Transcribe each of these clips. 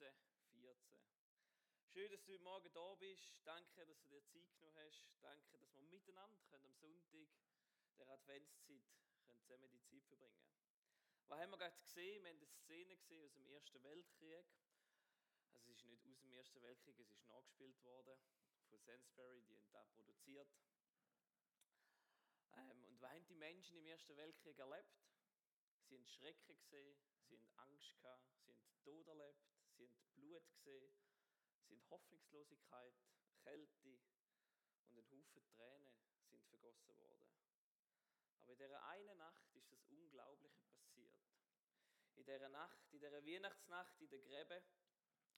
1914. Schön, dass du heute Morgen da bist. Danke, dass du dir Zeit genommen hast. Danke, dass wir miteinander können am Sonntag der Adventszeit können zusammen die Zeit verbringen Was haben wir gerade gesehen? Wir haben eine Szene gesehen aus dem Ersten Weltkrieg. Also es ist nicht aus dem Ersten Weltkrieg, es ist nachgespielt worden von Sainsbury, die haben das produziert. Ähm, und was haben die Menschen im Ersten Weltkrieg erlebt? Sie haben Schrecken gesehen, sie haben Angst gehabt, sie haben Tod erlebt, Blut gesehen, haben Hoffnungslosigkeit, Kälte und ein Haufen Tränen sind vergossen worden. Aber in dieser einen Nacht ist das Unglaubliche passiert. In dieser Nacht, in dieser Weihnachtsnacht, in der Gräbe,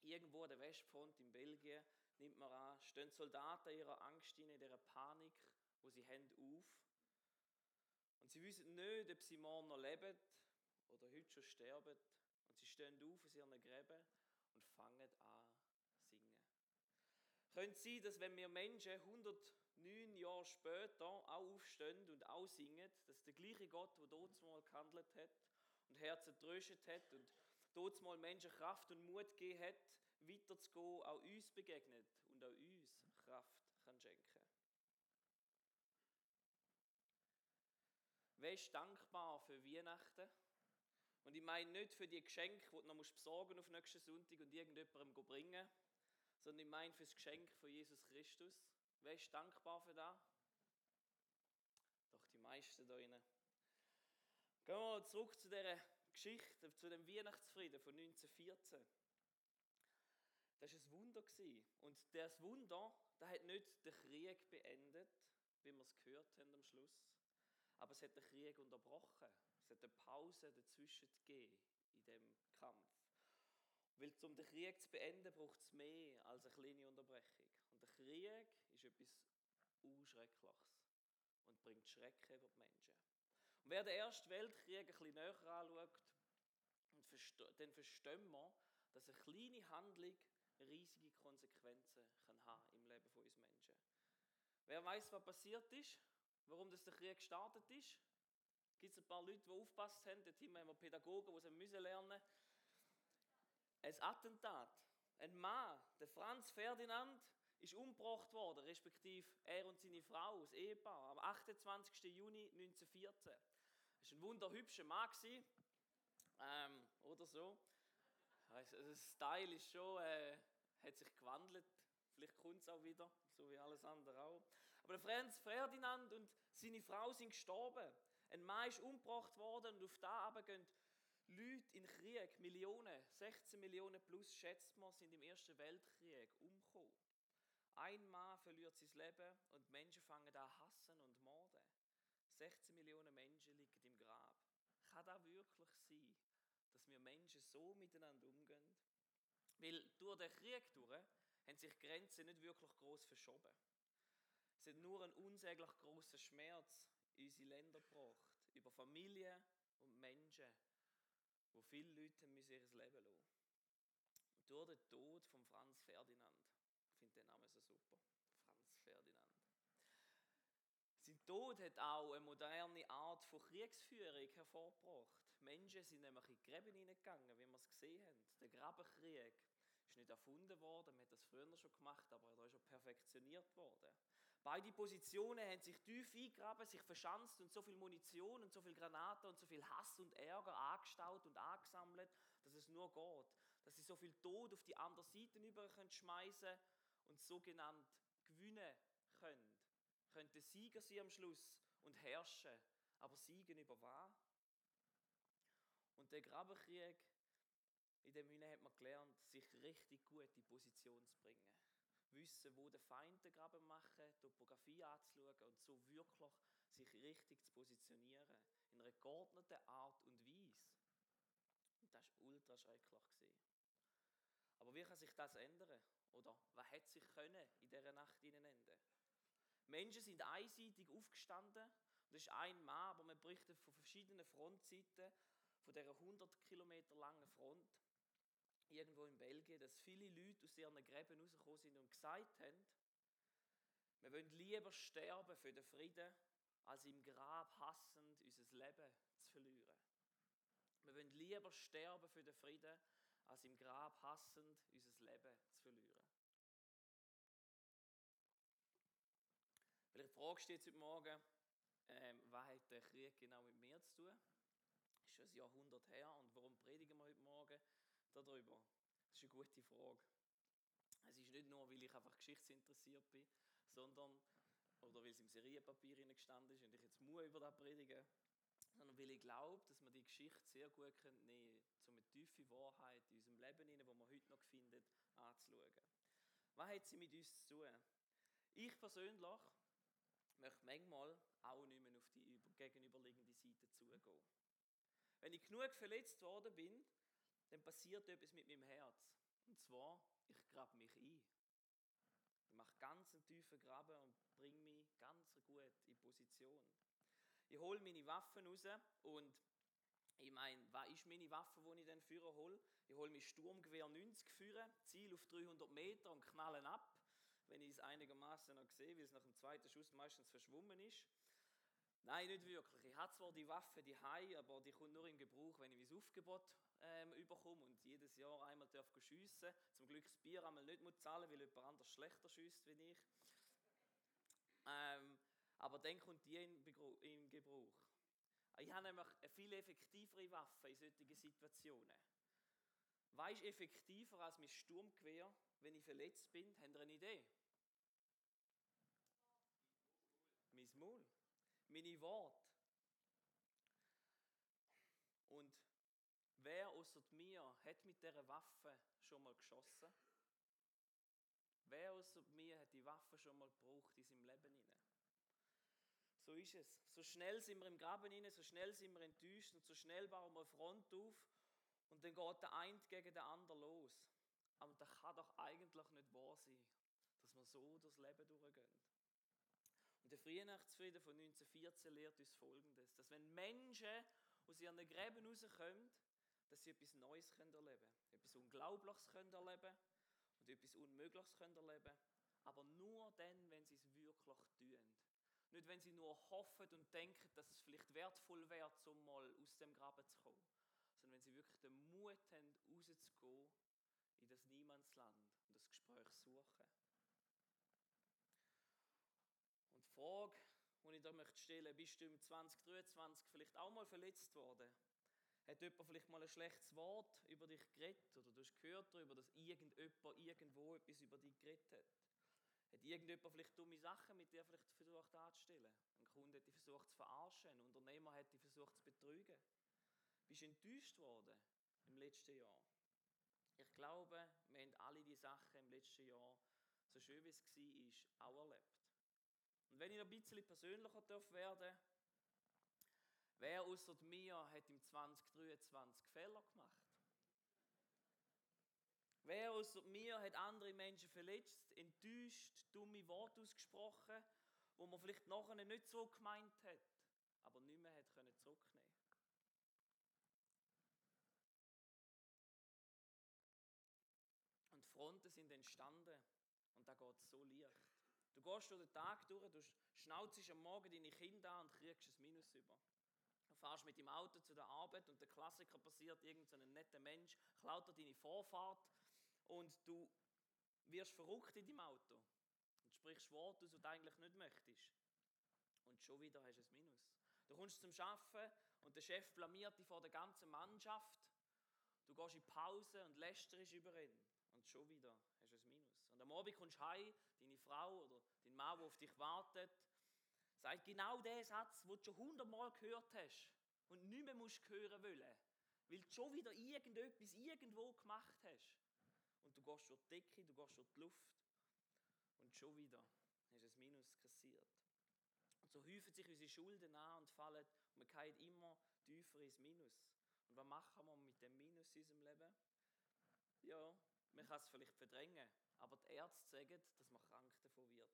irgendwo an der Westfront in Belgien, nimmt man an, stehen Soldaten ihrer Angst in dieser Panik, wo sie haben, auf. Und sie wissen nicht, ob sie morgen noch leben oder heute schon sterben. Und sie stehen auf aus ihren Gräben und fangen an singen. Könnte sein, dass wenn wir Menschen 109 Jahre später auch aufstehen und auch singen, dass der gleiche Gott, der dort mal gehandelt hat und Herzen tröstet hat und dort mal Menschen Kraft und Mut gegeben hat, weiterzugehen, auch uns begegnet und auch uns Kraft kann schenken. Wer ist dankbar für Weihnachten? Und ich meine nicht für die Geschenke, die du noch besorgen auf nächsten Sonntag und irgendjemandem bringen, sondern ich meine für das Geschenk von Jesus Christus. Wer ist dankbar für das? Doch die meisten da drinnen. Gehen wir mal zurück zu dieser Geschichte, zu dem Weihnachtsfrieden von 1914. Das war ein Wunder. Und das Wunder, das hat nicht den Krieg beendet, wie wir es gehört haben am Schluss, aber es hat den Krieg unterbrochen. Es hat eine Pause dazwischen gegeben in dem Kampf. Weil um den Krieg zu beenden, braucht es mehr als eine kleine Unterbrechung. Und der Krieg ist etwas Unschreckliches und bringt Schrecken über die Menschen. Und wer den Ersten Weltkrieg ein bisschen näher anschaut, dann verstehen wir, dass eine kleine Handlung riesige Konsequenzen kann im Leben von uns Menschen. Wer weiß, was passiert ist, warum das der Krieg gestartet ist? Gibt es ein paar Leute, die aufgepasst haben? Dort haben wir Pädagogen, die müssen lernen Ein Attentat. Ein Mann, der Franz Ferdinand, ist umgebracht worden, respektive er und seine Frau, das Ehepaar, am 28. Juni 1914. Das war ein wunderhübscher Mann, ähm, oder so. Also, das Style ist schon, äh, hat sich gewandelt. Vielleicht kommt es auch wieder, so wie alles andere auch. Aber der Franz Ferdinand und seine Frau sind gestorben. Ein Mann ist umgebracht worden und auf da aber gehen Leute in Krieg, Millionen, 16 Millionen plus, schätzt man, sind im Ersten Weltkrieg umgekommen. Ein Mann verliert sein Leben und Menschen fangen an hassen und morden. 16 Millionen Menschen liegen im Grab. Kann das wirklich sein, dass wir Menschen so miteinander umgehen? Weil durch den Krieg durch haben sich Grenzen nicht wirklich groß verschoben. Es hat nur einen unsäglich großen Schmerz in unsere Länder gebracht, über Familien und Menschen, wo viele Leute müssen ihr Leben lassen. Und durch den Tod von Franz Ferdinand, ich finde den Namen so super, Franz Ferdinand. Sein Tod hat auch eine moderne Art von Kriegsführung hervorgebracht. Menschen sind nämlich in die Gräben hineingegangen, wie wir es gesehen haben. Der Grabenkrieg ist nicht erfunden worden, man hat das früher schon gemacht, aber er ist schon perfektioniert worden. Beide Positionen haben sich tief eingegraben, sich verschanzt und so viel Munition und so viel Granaten und so viel Hass und Ärger angestaut und angesammelt, dass es nur geht. Dass sie so viel Tod auf die andere Seite über schmeißen und sogenannt gewinnen können. Könnte Sieger sie am Schluss und herrschen, aber siegen über was? Und der Grabenkrieg, in dem Hinein hat man gelernt, sich richtig gut in Position zu bringen wissen, wo der Feind den Graben machen, Topografie anzuschauen und so wirklich sich richtig zu positionieren. In einer geordneten Art und Weise. Und das war ultra schrecklich. Aber wie kann sich das ändern? Oder was hätte sich können in dieser Nacht ändern? Menschen sind einseitig aufgestanden. Das ist ein Mann, aber man berichtet von verschiedenen Frontseiten, von dieser 100 Kilometer langen Front irgendwo in Belgien, dass viele Leute aus ihren Gräben rausgekommen sind und gesagt haben, wir wollen lieber sterben für den Frieden, als im Grab hassend unser Leben zu verlieren. Wir wollen lieber sterben für den Frieden, als im Grab hassend unser Leben zu verlieren. Vielleicht fragst du jetzt heute Morgen, ähm, was hat der Krieg genau mit mir zu tun? Ist schon ein Jahrhundert her und warum predigen wir heute Morgen darüber? Das ist eine gute Frage. Es ist nicht nur, weil ich einfach geschichtsinteressiert bin, sondern, oder weil es im Serienpapier gestanden ist und ich jetzt muss über das predigen, sondern weil ich glaube, dass man die Geschichte sehr gut nehmen können, um eine tiefe Wahrheit in unserem Leben, die man heute noch findet, anzuschauen. Was hat sie mit uns zu tun? Ich persönlich möchte manchmal auch nicht mehr auf die gegenüberliegende Seite zugehen. Wenn ich genug verletzt worden bin, dann passiert etwas mit meinem Herz. Und zwar, ich grabe mich ein. Ich mache ganz einen tiefen Graben und bringe mich ganz gut in Position. Ich hole meine Waffen raus und ich meine, was ist meine Waffe, die ich dann führen hole? Ich hole mein Sturmgewehr 90 führen, Ziel auf 300 Meter und knallen ab, wenn ich es einigermaßen noch sehe, weil es nach dem zweiten Schuss meistens verschwommen ist. Nein, nicht wirklich. Ich habe zwar die Waffe die Hai, aber die kommt nur in Gebrauch, wenn ich mein Aufgebot ähm, überkomme und jedes Jahr einmal darf schiessen. Zum Glück das Bier einmal nicht muss zahlen, weil jemand anders schlechter schießt wie ich. Ähm, aber dann kommt die in, in Gebrauch. Ich habe nämlich eine viel effektivere Waffe in solchen Situationen. Was ist effektiver als mein Sturmgewehr, wenn ich verletzt bin? Habt ihr eine Idee? Mein Maul. Meine Worte. Und wer außer mir hat mit dieser Waffe schon mal geschossen? Wer außer mir hat die Waffe schon mal gebraucht in seinem Leben hinein? So ist es. So schnell sind wir im Graben hinein, so schnell sind wir enttäuscht und so schnell bauen wir Front auf und dann geht der eine gegen den anderen los. Aber das kann doch eigentlich nicht wahr sein, dass wir so durchs Leben durchgehen. Der Weihnachtsfrieden von 1914 lehrt uns Folgendes, dass wenn Menschen aus ihren Gräben rauskommen, dass sie etwas Neues können erleben können, etwas Unglaubliches können erleben und etwas Unmögliches können erleben aber nur dann, wenn sie es wirklich tun. Nicht, wenn sie nur hoffen und denken, dass es vielleicht wertvoll wäre, um mal aus dem Graben zu kommen, sondern wenn sie wirklich den Mut haben, rauszugehen in das Niemandsland und das Gespräch suchen. Und die Frage, die ich da möchte stellen, bist du im 2023 vielleicht auch mal verletzt worden? Hat jemand vielleicht mal ein schlechtes Wort über dich geredet oder du hast gehört darüber, dass irgendjemand irgendwo etwas über dich geredet hat? Hat irgendjemand vielleicht dumme Sachen mit dir vielleicht versucht anzustellen? Ein Kunde hat dich versucht zu verarschen, ein Unternehmer hat dich versucht zu betrügen. Bist du enttäuscht worden im letzten Jahr? Ich glaube, wir haben alle die Sachen im letzten Jahr, so schön wie es war, auch erlebt. Und wenn ich noch ein bisschen persönlicher darf werden wer außer mir hat im 2023 Fehler gemacht? Wer außer mir hat andere Menschen verletzt, enttäuscht, dumme Worte ausgesprochen, wo man vielleicht nachher nicht so gemeint hat, aber nicht mehr hat können zurücknehmen. Und Fronten sind entstanden und da geht es so leicht. Du gehst durch den Tag durch, du schnauzest am Morgen deine Kinder an und kriegst ein Minus über. Du fährst mit dem Auto zu der Arbeit und der Klassiker passiert, irgendein netter Mensch klaut dir deine Vorfahrt und du wirst verrückt in deinem Auto und sprichst Worte aus, die du eigentlich nicht möchtest. Und schon wieder hast du ein Minus. Du kommst zum Arbeiten und der Chef blamiert dich vor der ganzen Mannschaft. Du gehst in Pause und lästerst über ihn. Und schon wieder hast du ein Minus. Und am Abend kommst du heim, Frau oder dein Mann, der auf dich wartet, sagt genau den Satz, den du schon hundertmal gehört hast und nicht mehr musst hören wollen, weil du schon wieder irgendetwas irgendwo gemacht hast. Und du gehst durch die Decke, du gehst durch die Luft und schon wieder hast du ein Minus kassiert. Und so häufen sich unsere Schulden an und fallen und man geht immer tiefer ins Minus. Und was machen wir mit dem Minus in unserem Leben? Ja, man kann es vielleicht verdrängen, aber die Ärzte sagen, dass man krank davon wird.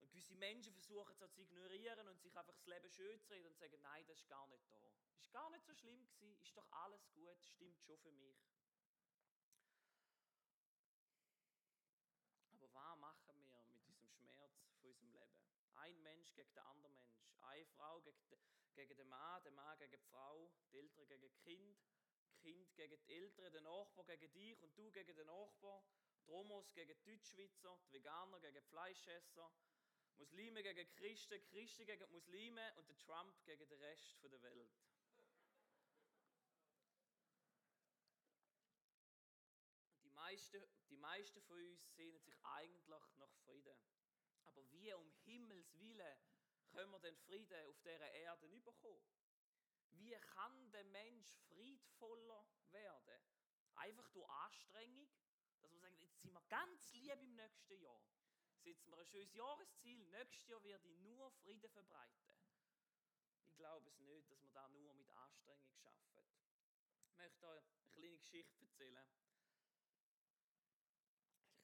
Und gewisse Menschen versuchen es zu ignorieren und sich einfach das Leben schön zu reden und sagen, nein, das ist gar nicht da. Ist gar nicht so schlimm gewesen, ist doch alles gut, stimmt schon für mich. Aber was machen wir mit diesem Schmerz von unserem Leben? Ein Mensch gegen den anderen Mensch, eine Frau gegen den, gegen den Mann, der Mann gegen die Frau, die Eltern gegen die Kind, Kind gegen die Eltern, der Nachbar gegen dich und du gegen den Nachbar, die Romos gegen die Deutschschweizer, die Veganer gegen die Fleischesser, Muslime gegen Christen, Christen gegen Muslime und der Trump gegen den Rest der Welt. Die meisten, die meisten von uns sehnen sich eigentlich nach Frieden. Aber wie um Himmels Willen können wir den Frieden auf dieser Erde bekommen? Wie kann der Mensch friedvoller werden? Einfach durch Anstrengung, dass wir sagen, jetzt sind wir ganz lieb im nächsten Jahr. Setzen wir ein schönes Jahresziel, nächstes Jahr werde ich nur Frieden verbreiten. Ich glaube es nicht, dass wir da nur mit Anstrengung schaffen. Ich möchte euch eine kleine Geschichte erzählen.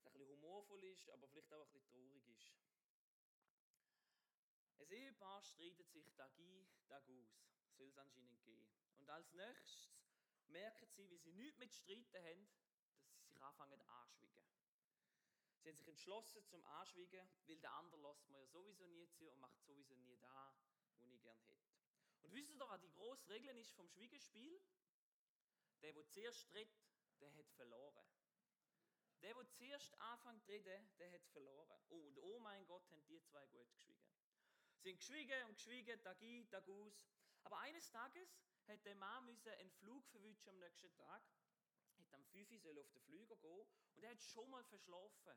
Vielleicht ein bisschen humorvoll ist, aber vielleicht auch ein bisschen traurig ist. Ein Ehepaar streitet sich Tag ein, Tag aus. Soll es anscheinend gehen. Und als nächstes merken sie, wie sie nichts mit Streiten haben, dass sie sich anfangen anschwiegen. Sie haben sich entschlossen zum Anschwiegen, weil der andere lässt man ja sowieso nie zu und macht sowieso nie da, wo ich gern hätte. Und wisst ihr doch, was die grosse Regel ist vom Schwiegenspiel? Der, der zuerst tritt, der hat verloren. Der, der zuerst anfängt zu reden, der hat verloren. Oh, und oh mein Gott, haben die zwei gut geschwiegen. Sie sind geschwiegen und geschwiegen, Tag ein, Tag aus. Aber eines Tages hat der Mann einen Flug verwünschen am nächsten Tag hat am 5 Uhr auf den Flüger gehen und er hat schon mal verschlafen.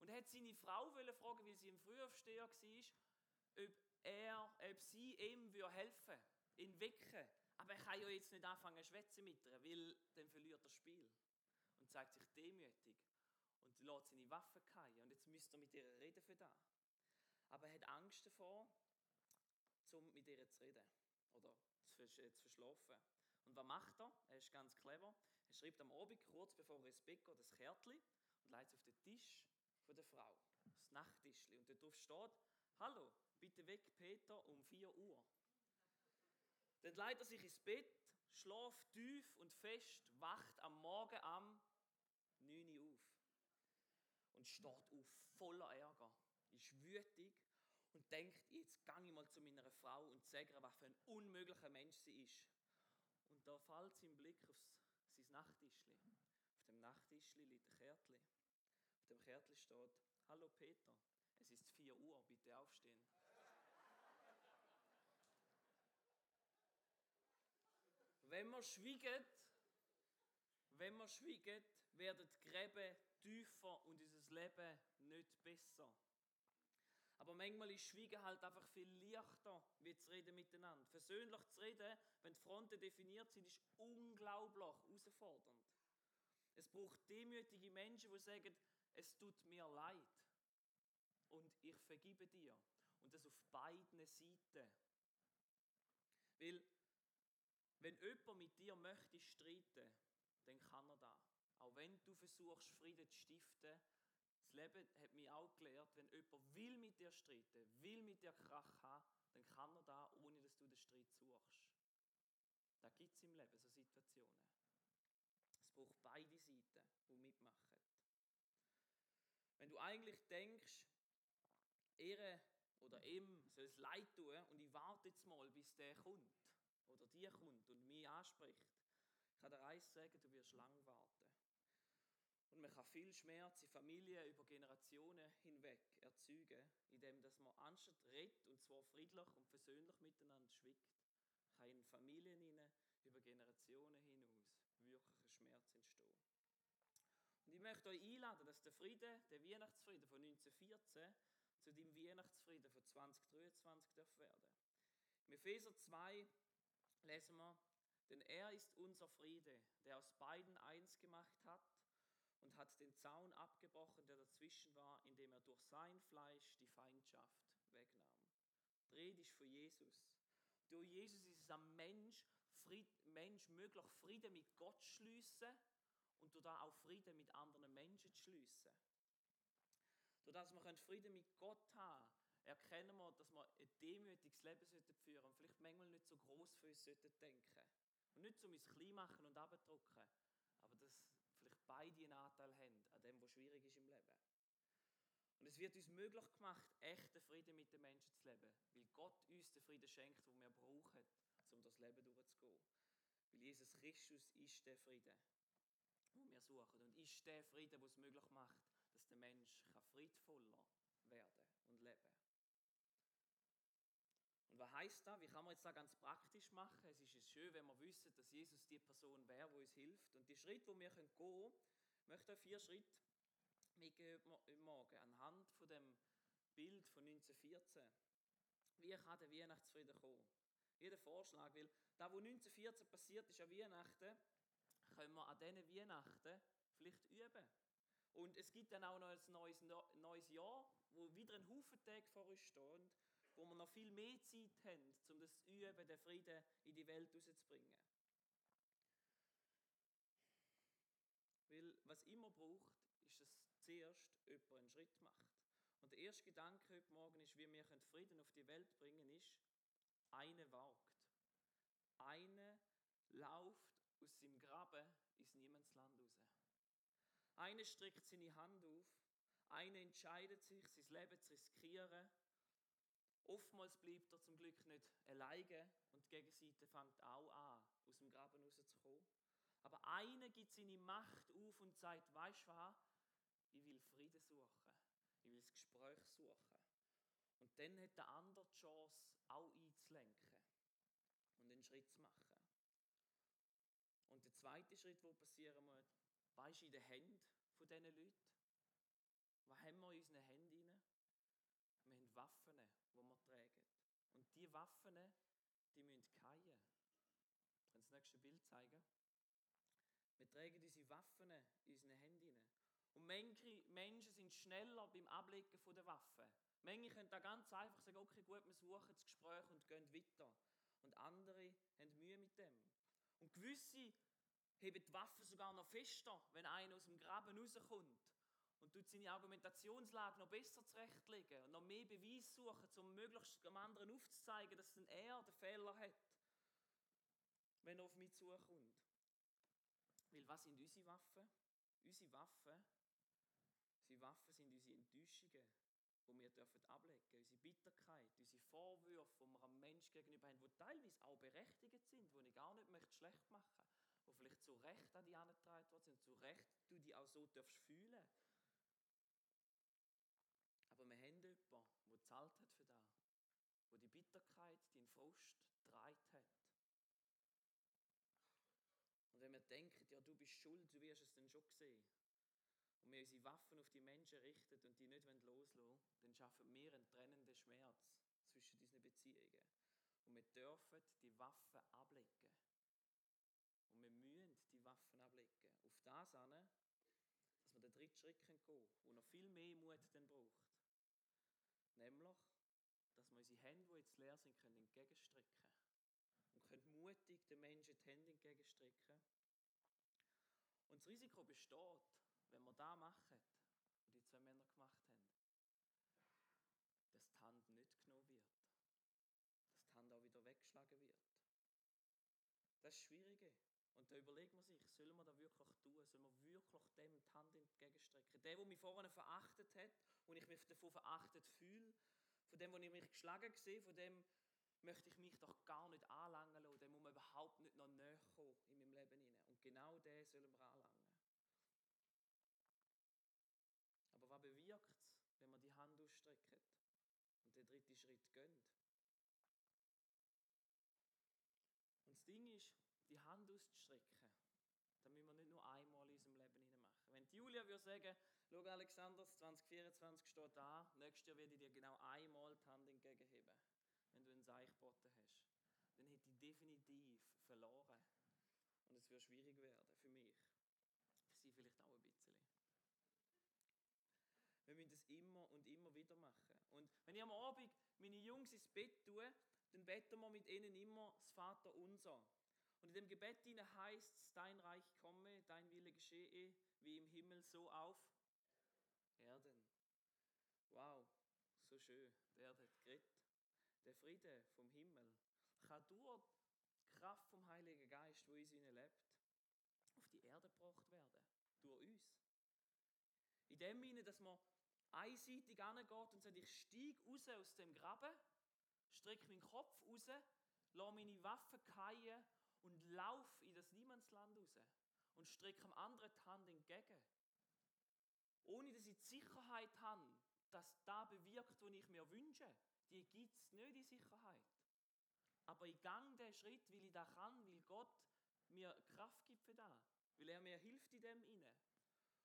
Und er hat seine Frau fragen, weil sie im Frühaufsteher war, ob, er, ob sie ihm helfen würde, ihn wecken. Aber er kann ja jetzt nicht anfangen schwätzen mit ihr, weil dann verliert er das Spiel. Und zeigt sich demütig und lässt seine Waffen fallen. Und jetzt müsste er mit ihr reden für das. Aber er hat Angst davor, mit ihr zu reden oder zu verschlafen. Und was macht er? Er ist ganz clever. Er schreibt am Abend, kurz bevor er ins Bett geht, das Kärtchen und legt es auf den Tisch von der Frau. Das Nachttischli. Und darauf steht, Hallo, bitte weg, Peter, um 4 Uhr. Dann legt er sich ins Bett, schläft tief und fest, wacht am Morgen am 9 Uhr auf. Und steht auf voller Ärger, ist wütig und denkt, jetzt gehe ich mal zu meiner Frau und sage ihr, was für ein unmöglicher Mensch sie ist. Und da fällt sein Blick aufs sein Nachttischli. Auf dem Nachttischli liegt ein Kärtli. Auf dem Kärtli steht, Hallo Peter, es ist 4 Uhr, bitte aufstehen. Wenn wir schwiegen, wenn wir schwiegen, werden die Gräben tiefer und unser Leben nicht besser. Aber manchmal ist Schweigen halt einfach viel leichter, wie zu reden miteinander. Versöhnlich zu reden, wenn die Fronten definiert sind, ist unglaublich herausfordernd. Es braucht demütige Menschen, die sagen, es tut mir leid und ich vergibe dir. Und das auf beiden Seiten. Weil, wenn jemand mit dir möchte streiten, dann kann er das. Auch wenn du versuchst, Frieden zu stiften, das Leben hat mich auch gelehrt, wenn jemand will mit dir streiten, will mit dir Krach haben, dann kann er da, ohne dass du den Streit suchst. Da gibt es im Leben so Situationen. Es braucht beide Seiten, die mitmachen. Wenn du eigentlich denkst, er oder ihm soll es leid tun und ich warte jetzt mal, bis der kommt oder die kommt und mich anspricht, ich kann dir eins sagen, du wirst lang warten. Und man kann viel Schmerz in Familien über Generationen hinweg erzeugen, indem man anstatt redet, und zwar friedlich und versöhnlich miteinander schwickt, kann in Familien hinein, über Generationen hinaus wirklicher Schmerz entstehen. Und ich möchte euch einladen, dass der Friede, der Weihnachtsfrieden von 1914 zu dem Weihnachtsfrieden von 2023 darf werden. Im Epheser 2 lesen wir, denn er ist unser Friede, der aus beiden eins gemacht hat und hat den Zaun abgebrochen, der dazwischen war, indem er durch sein Fleisch die Feindschaft wegnahm. Dich für Jesus. Durch Jesus ist es am Mensch, Fried, Mensch möglich, Frieden mit Gott schließen und durch auch Frieden mit anderen Menschen zu schließen. Durch das wir Frieden mit Gott haben, erkennen wir, dass wir ein demütiges Leben führen sollten und vielleicht manchmal nicht so groß für uns denken sollten Und nicht um uns klein machen und vielleicht beide einen Anteil haben an dem, was schwierig ist im Leben. Und es wird uns möglich gemacht, echten Frieden mit den Menschen zu leben, weil Gott uns den Frieden schenkt, den wir brauchen, um das Leben durchzugehen. Weil Jesus Christus ist der Friede, wo wir suchen. Und ist der Friede, der es möglich macht, dass der Mensch friedvoller werden und leben was heißt das? Wie kann man jetzt da ganz praktisch machen? Es ist schön, wenn wir wissen, dass Jesus die Person wäre, die uns hilft. Und die Schritte, die wir gehen können, möchte vier Schritte mitgeben Morgen anhand von dem Bild von 1914. Wie kann der Weihnachtsfrieden kommen? Jeder Vorschlag, weil da, wo 1914 passiert ist, an Weihnachten, können wir an diesen Weihnachten vielleicht üben. Und es gibt dann auch noch ein neues, neues Jahr, wo wieder ein Haufen Tage vor uns steht, wo wir noch viel mehr Zeit haben, um das üben, den Frieden in die Welt rauszubringen. Weil was immer braucht, ist, dass zuerst jemand einen Schritt macht. Und der erste Gedanke heute Morgen ist, wie wir Frieden auf die Welt bringen, ist, eine wagt. Eine lauft aus seinem Graben ins Niemandsland raus. Eine streckt seine Hand auf, eine entscheidet sich, sein Leben zu riskieren. Oftmals bleibt er zum Glück nicht alleine und die Gegenseite fängt auch an, aus dem Graben rauszukommen. Aber eine gibt seine Macht auf und sagt, weißt du was, ich will Frieden suchen, ich will das Gespräch suchen. Und dann hat der andere die Chance, auch einzulenken und einen Schritt zu machen. Und der zweite Schritt, der passieren muss, weißt du, in den Händen von diesen Leuten, was haben wir in unseren Händen? Wir haben Waffen, die wir tragen. Und diese Waffen, die müssen fallen. Ich kann das nächste Bild zeigen. Wir tragen diese Waffen in unseren Händen. Und manche Menschen sind schneller beim Ablegen der Waffen. Manche können da ganz einfach sagen, okay, gut, wir suchen das Gespräch und gehen weiter. Und andere haben Mühe mit dem. Und gewisse heben die Waffen sogar noch fester, wenn einer aus dem Graben rauskommt und tut seine Argumentationslage noch besser zurechtlegen und noch mehr Beweis suchen, um möglichst dem anderen aufzuzeigen, dass er den Fehler hat, wenn er auf mich zukommt. Weil was sind unsere Waffen? Unsere Waffen, unsere Waffen sind unsere Enttäuschungen, die wir dürfen ablegen dürfen. Unsere Bitterkeit, unsere Vorwürfe, die wir am Menschen gegenüber haben, die teilweise auch berechtigt sind, die ich gar nicht möchte schlecht machen möchte wo vielleicht zu Recht an die angetragen worden sind, zu Recht du die auch so darfst fühlen. Aber wir haben jemanden, der gezahlt hat für das, wo die Bitterkeit, den Frust getragen hat. Und wenn wir denken, ja, du bist schuld, du wirst es dann schon sehen, und wir unsere Waffen auf die Menschen richten und die nicht loslassen dann schaffen wir einen trennenden Schmerz zwischen diesen Beziehungen. Und wir dürfen die Waffen ablegen. Und wir müssen die Waffen ablegen. Auf das an, dass wir den dritten Schritt gehen können, wo noch viel mehr Mut dann braucht. Nämlich, Hände, die jetzt leer sind, können entgegenstrecken Und können mutig den Menschen die Hände entgegenstrecken. Und das Risiko besteht, wenn wir das machen, was die zwei Männer gemacht haben, dass die Hand nicht genommen wird. Dass die Hand auch wieder weggeschlagen wird. Das ist das Schwierige. Und da überlegt man sich, sollen wir das wirklich tun? Sollen wir wirklich dem die Hand entgegenstrecken? Der, der mich vorne verachtet hat und ich mich davon verachtet fühle, von dem, wo ich mich geschlagen sehe, von dem möchte ich mich doch gar nicht anlangen lassen. Dem muss man überhaupt nicht noch näher kommen in meinem Leben. Und genau den sollen wir anlangen. Aber was bewirkt es, wenn man die Hand ausstreckt und den dritten Schritt gönnt? Und das Ding ist, die Hand auszustrecken, dann müssen wir nicht nur einmal in unserem Leben machen. Wenn Julia würde sagen, schau Alexander, 2024 steht da, nächstes Jahr werde ich dir genau einmal die Hand entgegenheben, wenn du einen Seich geboten hast, dann hätte ich definitiv verloren. Und es wird schwierig werden für mich. Für sie vielleicht auch ein bisschen. Wir müssen das immer und immer wieder machen. Und wenn ich am Abend meine Jungs ins Bett tue, dann beten wir mit ihnen immer das Vater unser. Und in dem Gebet heißt es, dein Reich komme, dein Wille geschehe, wie im Himmel so auf Erden. Wow, so schön, der Erde hat geredet. Der Friede vom Himmel kann durch die Kraft vom Heiligen Geist, wo in ihnen lebt, auf die Erde gebracht werden. Durch uns. In dem Sinne, dass man einseitig angeht und sagt, ich steige raus aus dem Graben, strecke meinen Kopf raus, lasse meine Waffen fallen und lauf in das Niemandsland raus und strecke dem anderen die Hand entgegen. Ohne dass ich die Sicherheit habe, dass da bewirkt, was ich mir wünsche. Die gibt es nicht, die Sicherheit. Aber ich gang den Schritt, weil ich das kann, weil Gott mir Kraft gibt für das, weil er mir hilft in dem inne.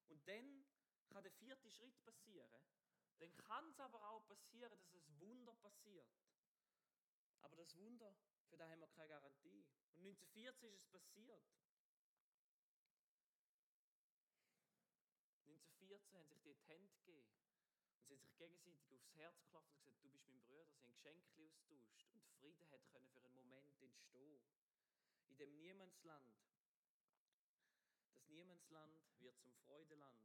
Und dann kann der vierte Schritt passieren. Dann kann es aber auch passieren, dass es Wunder passiert. Aber das Wunder, für das haben wir keine Garantie. Und 1940 ist es passiert. 1914 haben sich die die Hände gegeben. Und sie haben sich gegenseitig aufs Herz geklopft und gesagt, du bist mein Bruder. Sie haben Geschenke austauscht. Und Frieden hat können für einen Moment entstehen. In dem Niemandsland. Das Niemandsland wird zum Freudeland.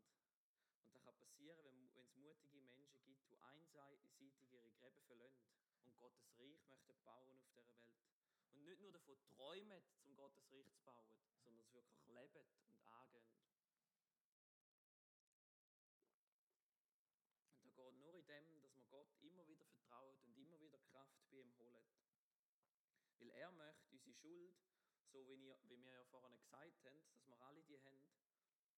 Und das kann passieren, wenn, wenn es mutige Menschen gibt, die einseitig ihre Gräben verlassen und Gottes Reich möchten bauen auf dieser Welt. Und nicht nur davon träumen, zum Gottes Reich zu bauen, sondern es wirklich leben und angehen. Und da geht nur in dem, dass man Gott immer wieder vertraut und immer wieder Kraft bei ihm holt. Weil er möchte unsere Schuld, so wie, ihr, wie wir ja vorhin gesagt haben, dass wir alle die haben,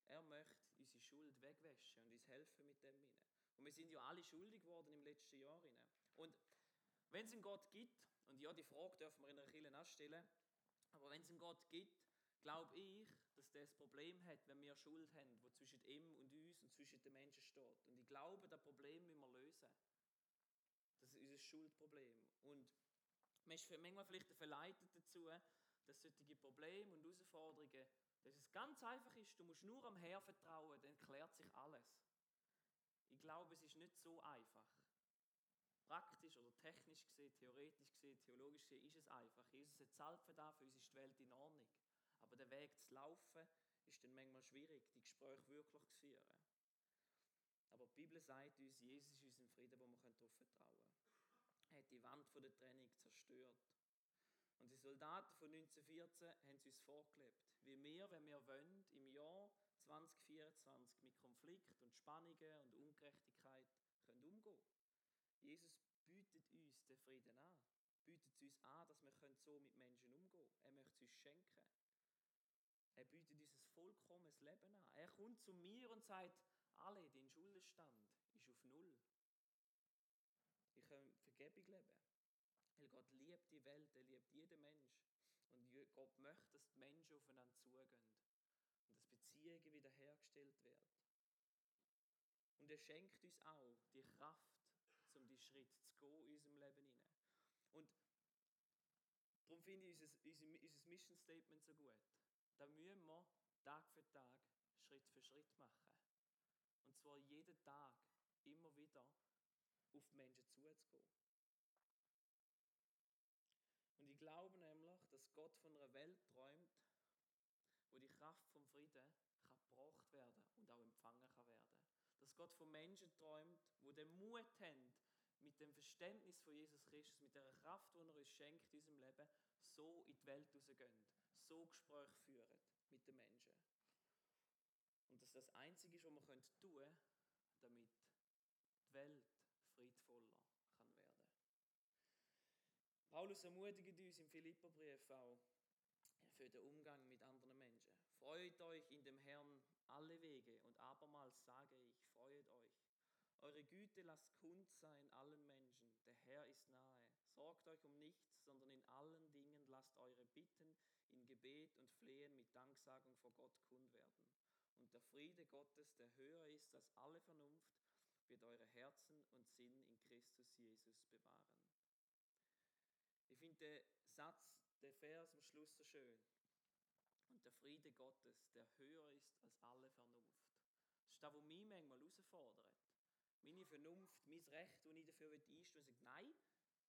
er möchte unsere Schuld wegwäschen und uns helfen mit dem hinein. Und wir sind ja alle schuldig geworden im letzten Jahr. Hinein. Und wenn es einen Gott gibt, und ja, die Frage dürfen wir in der Kirche anstellen, aber wenn es einen Gott gibt, glaube ich, dass der das Problem hat, wenn wir Schuld haben, wo zwischen ihm und uns und zwischen den Menschen steht. Und ich glaube, das Problem müssen wir lösen. Das ist unser Schuldproblem. Und man ist manchmal vielleicht verleitet dazu, dass solche Probleme und Herausforderungen, dass es ganz einfach ist, du musst nur am Herr vertrauen, dann klärt sich alles. Ich glaube, es ist nicht so einfach praktisch oder technisch gesehen, theoretisch gesehen, theologisch gesehen, ist es einfach. Jesus hat zahlt für das, uns ist die Welt in Ordnung. Aber der Weg zu laufen, ist dann manchmal schwierig, die Gespräche wirklich zu führen. Aber die Bibel sagt uns, Jesus ist unser Frieden, wo wir darauf vertrauen können. Hat die Wand von der Trennung zerstört. Und die Soldaten von 1914 haben es uns vorgelebt, wie wir, wenn wir wollen, im Jahr 2024 mit Konflikt und Spannungen und Ungerechtigkeit können umgehen Jesus bietet uns den Frieden an. Bietet uns an, dass wir so mit Menschen umgehen können. Er möchte es uns schenken. Er bietet uns ein vollkommenes Leben an. Er kommt zu mir und sagt, alle, dein Schuldenstand ist auf Null. Ich kann Vergebung leben. Weil Gott liebt die Welt, er liebt jeden Mensch. Und Gott möchte, dass die Menschen aufeinander zugehen. Und dass Beziehungen wiederhergestellt werden. Und er schenkt uns auch die Kraft, um die Schritt zu gehen in unserem Leben hinein. Und darum finde ich unser, unser, Mission Statement so gut. Da müssen wir Tag für Tag, Schritt für Schritt machen. Und zwar jeden Tag immer wieder auf Menschen zuzugehen. Und ich glaube nämlich, Gott von einer Welt träumt, wo die Kraft vom Frieden kann gebracht werden und auch empfangen kann werden dass Gott von Menschen träumt, wo den Mut haben, mit dem Verständnis von Jesus Christus, mit der Kraft, die er uns schenkt in unserem Leben, so in die Welt rausgehen, so Gespräche führen mit den Menschen. Und dass das Einzige ist, was wir tun können, damit die Welt friedvoller kann werden. Paulus ermutigt uns im Philipperbrief auch für den Umgang mit anderen Menschen. Freut euch in dem Herrn alle Wege und abermals sage ich, freut euch. Eure Güte lasst kund sein allen Menschen, der Herr ist nahe. Sorgt euch um nichts, sondern in allen Dingen lasst eure Bitten in Gebet und Flehen mit Danksagung vor Gott kund werden. Und der Friede Gottes, der höher ist als alle Vernunft, wird eure Herzen und Sinn in Christus Jesus bewahren. Ich den Satz, der Vers am Schluss so schön. Und der Friede Gottes, der höher ist als alle Vernunft. Das ist das, was mich manchmal herausfordert. Meine Vernunft, mein Recht, das ich dafür einstehen will, sagt, nein,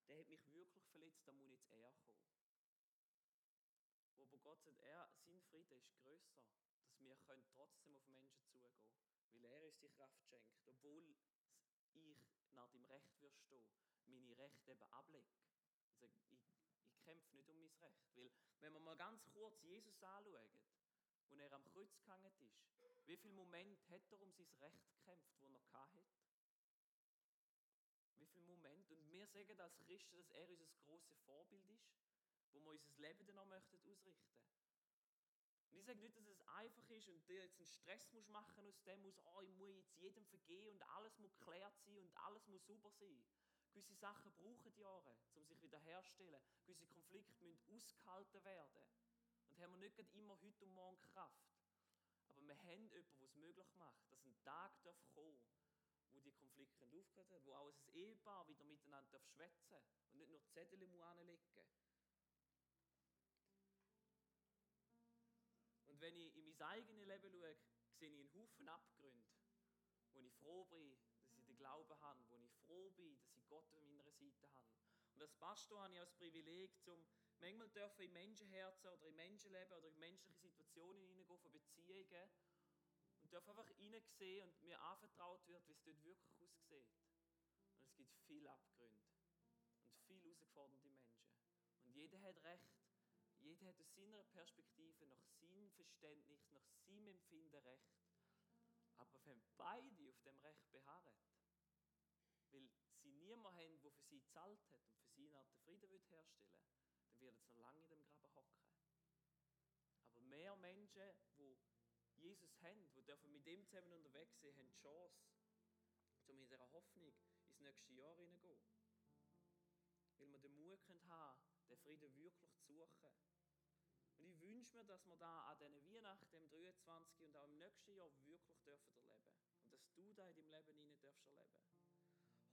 der hat mich wirklich verletzt, da muss jetzt er kommen. Aber Gott sagt, er, sein Friede ist größer, dass wir können trotzdem auf Menschen zugehen können, weil er uns die Kraft schenkt, obwohl ich nach dem Recht würde stehen, meine Rechte eben ablege. Und sage, ich, ich kämpfe nicht um mein Recht. Weil, wenn wir mal ganz kurz Jesus anschauen, wo er am Kreuz gehangen ist, wie viel Moment hat er um sein Recht gekämpft, wo er hatte? Wie viel Moment? Und wir sagen als Christen, dass er unser grosses Vorbild ist, wo wir unser Leben dann möchten ausrichten Und ich sage nicht, dass es einfach ist und du jetzt einen Stress musst machen aus dem, aus, oh, ich muss jetzt jedem vergehen und alles muss geklärt sein und alles muss super sein. Gewisse Sachen brauchen Jahre, um sich wiederherzustellen. Gewisse Konflikte müssen ausgehalten werden. Und haben wir nicht immer heute und morgen Kraft. Aber wir haben jemanden, der es möglich macht, dass ein Tag kommen darf wo die Konflikte aufgehört werden, wo auch ein Ehepaar wieder miteinander schwätzen darf und nicht nur Zettel anlegen Und wenn ich in mein eigenes Leben schaue, sehe ich einen Haufen Abgründe, wo ich froh bin, dass ich den Glauben habe, wo ich froh bin, Gott an meiner Seite habe. Und als Pastor habe ich auch das Privileg, zum manchmal dürfen in Menschenherzen oder in Menschenleben oder in menschliche Situationen hineingehen, von Beziehungen und darf einfach hineinsehen und mir anvertraut wird, wie es dort wirklich aussieht. Und es gibt viele Abgründe und viele herausgeforderte Menschen. Und jeder hat Recht, jeder hat aus seiner Perspektive, nach seinem Verständnis, nach seinem Empfinden Recht. Aber wenn beide auf dem Recht beharren, weil niemanden haben, der für sie gezahlt hat und für sie eine Art Frieden herstellen dann werden sie noch lange in dem Graben hocken. Aber mehr Menschen, die Jesus haben, die dürfen mit ihm zusammen unterwegs sein, haben die Chance, um in dieser Hoffnung ins nächste Jahr hineingehen. Weil wir den Mut haben können, den Frieden wirklich zu suchen. Und ich wünsche mir, dass wir da an diesen Weihnachten, im 23. und auch im nächsten Jahr wirklich dürfen erleben. Und dass du da in deinem Leben hinein darfst erleben.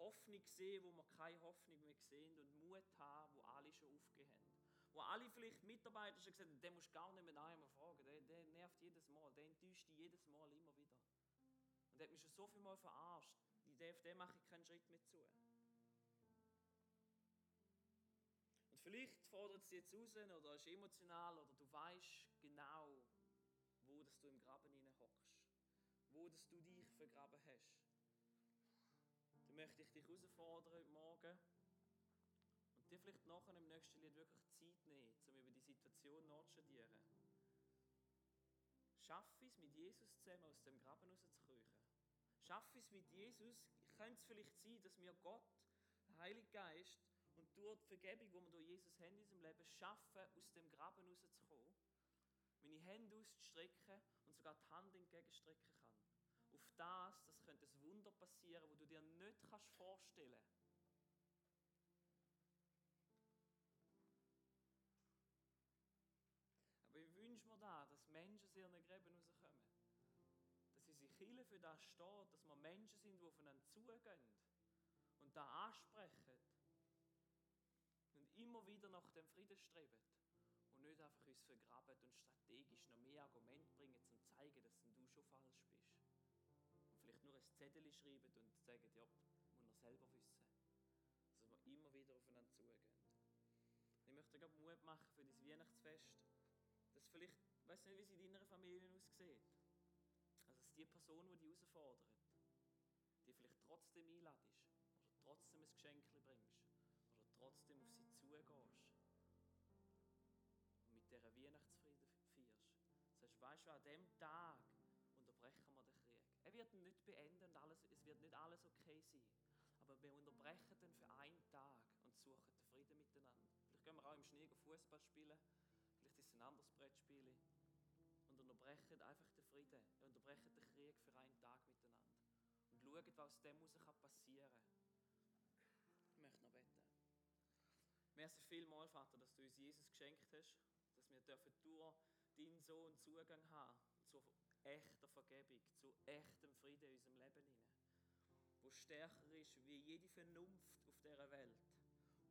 Hoffnung sehen, wo wir keine Hoffnung mehr sehen und Mut haben, wo alle schon aufgehen haben wo alle vielleicht Mitarbeiter schon gesagt haben, den musst du gar nicht mehr einmal fragen, der, der nervt jedes Mal, der enttäuscht dich jedes Mal immer wieder. Und der hat mich schon so viel Mal verarscht, die den mache ich keinen Schritt mehr zu. Und vielleicht fordert es dich jetzt raus oder ist emotional oder du weißt genau, wo dass du im Graben hockst, wo dass du dich vergraben hast. Dann möchte ich dich herausfordern heute Morgen, dir vielleicht nachher im nächsten Lied wirklich Zeit nehmen, um über die Situation nachzustudieren. Schaff es, mit Jesus zusammen aus dem Graben rauszukriechen. Schaff es mit Jesus. Könnte es vielleicht sein, dass wir Gott, der Heilige Geist und durch die Vergebung, die wir durch Jesus haben in unserem Leben, schaffen, aus dem Graben rauszukommen, meine Hände auszustrecken und sogar die Hand entgegenstrecken kann. Das, das könnte ein Wunder passieren, wo du dir nicht vorstellen kannst Aber ich wünsche mir da, dass Menschen aus ihren Gräben rauskommen. Dass sie sich Kirche für das steht, dass wir Menschen sind, die aufeinander zugehen und da ansprechen und immer wieder nach dem Frieden streben und nicht einfach uns vergraben und strategisch noch mehr Argumente bringen, um zu zeigen, dass du schon falsch bist. Zettel schreiben und sagen, ja, muss er selber wissen. Dass wir immer wieder aufeinander zugehen. Ich möchte dir Mut machen für das Weihnachtsfest dass vielleicht, ich weiß nicht, wie es in deiner Familie aussieht, also dass die Person, die dich herausfordert, die vielleicht trotzdem einladest oder trotzdem ein Geschenk bringst oder trotzdem auf sie zugehst und mit dieser Weihnachtsfrieden feierst. Sagst, weißt du, an dem Tag wird nicht beenden und alles, es wird nicht alles okay sein. Aber wir unterbrechen den für einen Tag und suchen den Frieden miteinander. Vielleicht können wir auch im Schnee Fußball spielen Vielleicht ist es ein anderes Brettspiel. Und unterbrechen einfach den Frieden. Unterbrechen den Krieg für einen Tag miteinander. Und schauen, was aus dem muss passieren kann. Ich möchte noch beten. Merci vielmals, Vater, dass du uns Jesus geschenkt hast, dass wir dürfen durch deinen Sohn Zugang haben zu echter Vergebung, zu echtem Frieden in unserem Leben hinein, wo stärker ist wie jede Vernunft auf dieser Welt,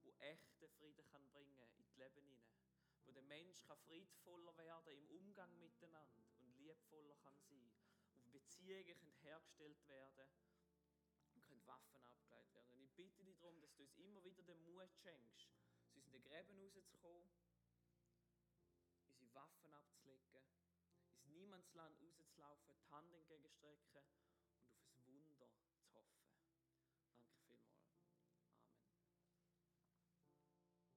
wo echten Frieden kann bringen in das Leben hinein. Wo der Mensch kann friedvoller werden im Umgang miteinander und liebvoller kann sein, wo Beziehungen können hergestellt werden und können Waffen abgeleitet werden. Und ich bitte dich darum, dass du uns immer wieder den Mut schenkst, aus den Gräben rauszukommen, unsere Waffen abzulegen, ins Niemandsland rauszulaufen, die Hand entgegenstrecken